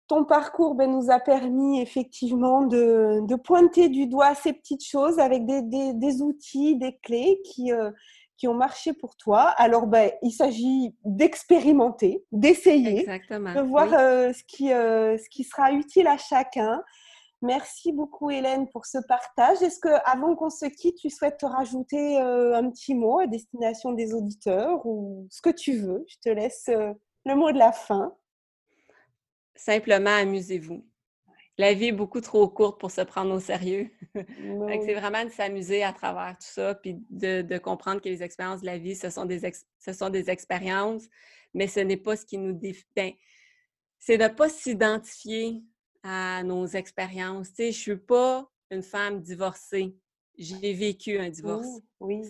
Ton parcours ben, nous a permis effectivement de, pointer du doigt ces petites choses avec des, outils, des clés qui, euh, qui ont marché pour toi. Alors, ben, il s'agit d'expérimenter, d'essayer, de voir euh, ce, qui, euh, ce qui sera utile à chacun. Merci beaucoup Hélène pour ce partage. Est-ce que avant qu'on se quitte, tu souhaites te rajouter euh, un petit mot à destination des auditeurs ou ce que tu veux? Je te laisse le mot de la fin. Simplement amusez-vous la vie est beaucoup trop courte pour se prendre au sérieux. (laughs) c'est vraiment de s'amuser à travers tout ça, puis de, comprendre que les expériences de la vie, ce sont des, ce sont des expériences, mais ce n'est pas ce qui nous définit. Ben, c'est de ne pas s'identifier à nos expériences. Tu sais, je ne suis pas une femme divorcée. J'ai vécu un divorce. oui.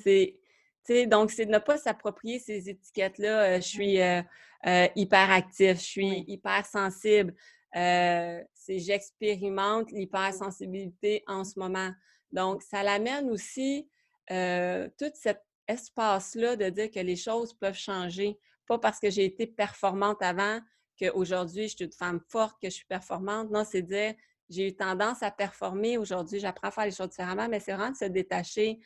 C'est, donc, c'est de ne pas s'approprier ces étiquettes-là. Euh, je suis euh, euh, hyper actif, je suis hyper sensible. Euh, c'est j'expérimente l'hypersensibilité en ce moment. Donc, ça l'amène aussi euh, tout cet espace-là de dire que les choses peuvent changer. Pas parce que j'ai été performante avant qu'aujourd'hui, je suis une femme forte, que je suis performante. Non, c'est dire j'ai eu tendance à performer. Aujourd'hui, j'apprends à faire les choses différemment, mais c'est vraiment de se détacher.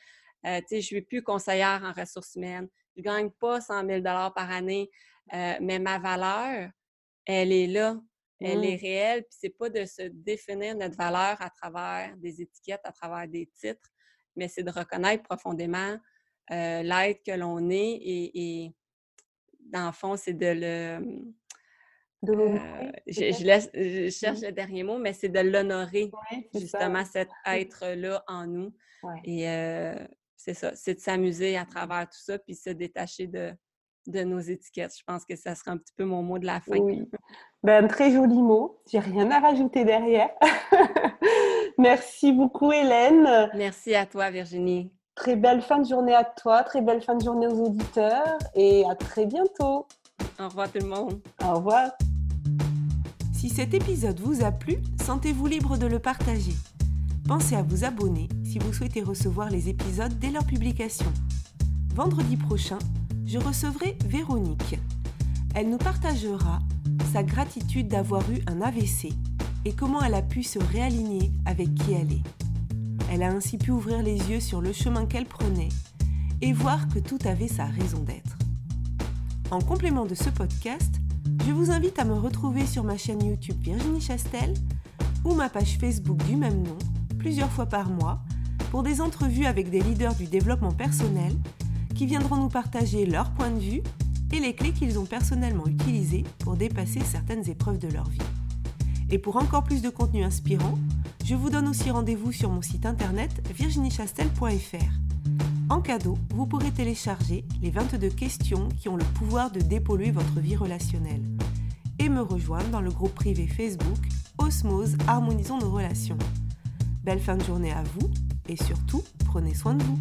Euh, tu sais, je ne suis plus conseillère en ressources humaines. Je ne gagne pas 100 000 par année, mais ma valeur, elle est là elle est mmh. réelle, puis c'est pas de se définir notre valeur à travers des étiquettes, à travers des titres, mais c'est de reconnaître profondément euh, l'être que l'on est et, dans le fond, c'est de le. Mmh, euh, je, laisse, je, cherche mmh. le dernier mot, mais c'est de l'honorer, justement, cet être-là en nous. Et euh, c'est ça, c'est de s'amuser à travers tout ça, puis se détacher de, de nos étiquettes. Je pense que ça sera un petit peu mon mot de la fin. Oui. Ben, très joli mot. J'ai rien à rajouter derrière. (laughs) Merci beaucoup, Hélène. Merci à toi, Virginie. Très belle fin de journée à toi, très belle fin de journée aux auditeurs et à très bientôt. Au revoir tout le monde. Au revoir. Si cet épisode vous a plu, sentez-vous libre de le partager. Pensez à vous abonner si vous souhaitez recevoir les épisodes dès leur publication. Vendredi prochain, je recevrai Véronique. Elle nous partagera sa gratitude d'avoir eu un AVC et comment elle a pu se réaligner avec qui elle est. Elle a ainsi pu ouvrir les yeux sur le chemin qu'elle prenait et voir que tout avait sa raison d'être. En complément de ce podcast, je vous invite à me retrouver sur ma chaîne YouTube Virginie Chastel ou ma page Facebook du même nom plusieurs fois par mois pour des entrevues avec des leaders du développement personnel viendront nous partager leur point de vue et les clés qu'ils ont personnellement utilisées pour dépasser certaines épreuves de leur vie. Et pour encore plus de contenu inspirant, je vous donne aussi rendez-vous sur mon site internet virginiechastel.fr. En cadeau, vous pourrez télécharger les 22 questions qui ont le pouvoir de dépolluer votre vie relationnelle et me rejoindre dans le groupe privé Facebook Osmose Harmonisons nos relations. Belle fin de journée à vous et surtout, prenez soin de vous.